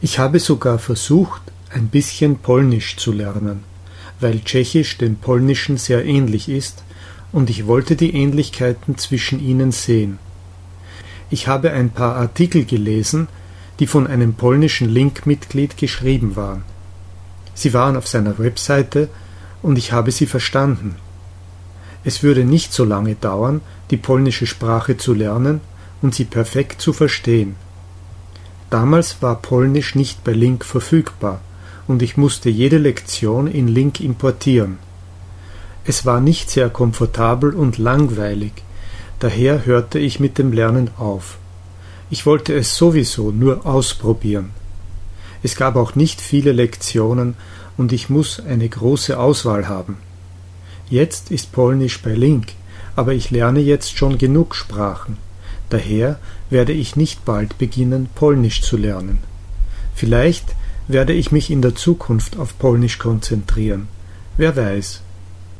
Ich habe sogar versucht, ein bisschen Polnisch zu lernen, weil Tschechisch dem Polnischen sehr ähnlich ist, und ich wollte die Ähnlichkeiten zwischen ihnen sehen. Ich habe ein paar Artikel gelesen, die von einem polnischen Link-Mitglied geschrieben waren. Sie waren auf seiner Webseite und ich habe sie verstanden. Es würde nicht so lange dauern, die polnische Sprache zu lernen und sie perfekt zu verstehen. Damals war Polnisch nicht bei Link verfügbar und ich musste jede Lektion in Link importieren. Es war nicht sehr komfortabel und langweilig, daher hörte ich mit dem Lernen auf. Ich wollte es sowieso nur ausprobieren. Es gab auch nicht viele Lektionen und ich muss eine große Auswahl haben. Jetzt ist Polnisch bei Link, aber ich lerne jetzt schon genug Sprachen. Daher werde ich nicht bald beginnen, Polnisch zu lernen. Vielleicht werde ich mich in der Zukunft auf Polnisch konzentrieren. Wer weiß.